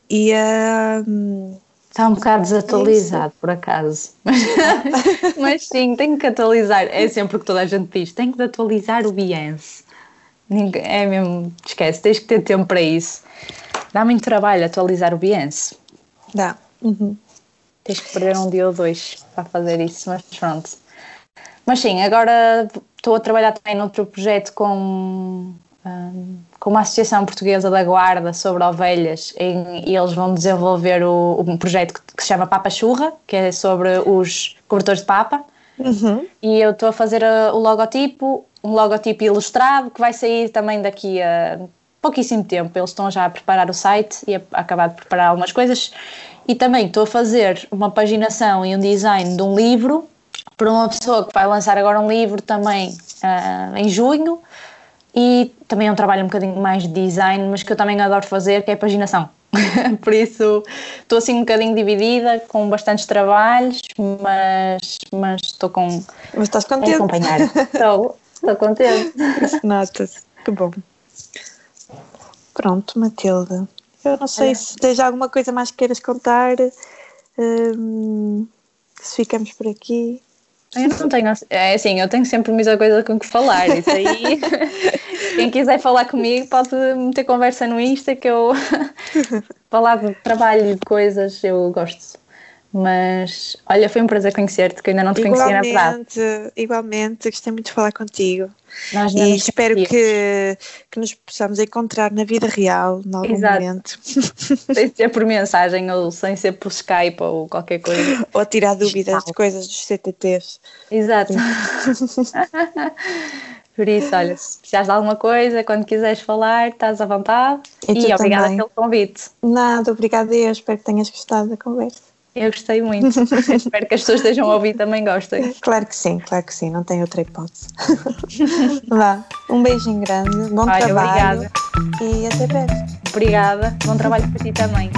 e uh, Está um bocado desatualizado, por acaso. Mas, sim, tenho que atualizar. É sempre o que toda a gente diz: tenho que atualizar o Behance. É mesmo, esquece, tens que ter tempo para isso. Dá muito trabalho atualizar o Behance. Dá. Uhum. Tens que perder um dia ou dois para fazer isso, mas pronto. Mas sim, agora estou a trabalhar também noutro projeto com um, com uma associação portuguesa da guarda sobre ovelhas em, e eles vão desenvolver o, um projeto que, que, se chama Papa Churra, que é sobre os cobertores de papa. Uhum. E eu estou a fazer a, o logotipo, um logotipo ilustrado que vai sair também daqui a pouquíssimo tempo. Eles estão já a preparar o site e a, a acabar de preparar algumas coisas. E também estou a fazer uma paginação e um design de um livro para uma pessoa que vai lançar agora um livro também uh, em junho e também é um trabalho um bocadinho mais de design, mas que eu também adoro fazer, que é a paginação. Por isso estou assim um bocadinho dividida, com bastantes trabalhos, mas, mas estou com. Mas estás contente? acompanhar. estou, estou contente. Nota-se, que bom. Pronto, Matilde. Eu não sei é. se tens alguma coisa mais que queiras contar. Hum, se ficamos por aqui. Eu não tenho. É assim, eu tenho sempre muita coisa com que falar. Isso aí. quem quiser falar comigo pode meter conversa no Insta que eu. falar de trabalho de coisas, eu gosto. Mas olha, foi um prazer conhecer-te, que ainda não te conhecia na verdade. Igualmente, gostei muito de falar contigo. Nós e espero que, que nos possamos encontrar na vida real, em algum Exato. momento. Sem ser por mensagem ou sem ser por Skype ou qualquer coisa. ou tirar dúvidas de coisas dos CTTs. Exato. por isso, olha, se precisares de alguma coisa, quando quiseres falar, estás à vontade. E, e obrigada também. pelo convite. Nada, obrigada eu. Espero que tenhas gostado da conversa. Eu gostei muito. Espero que as pessoas estejam a ouvir também gostem. Claro que sim, claro que sim, não tem outra hipótese. Vá, um beijinho grande, bom Olha, trabalho. Obrigada. E até breve. Obrigada, bom trabalho para ti também.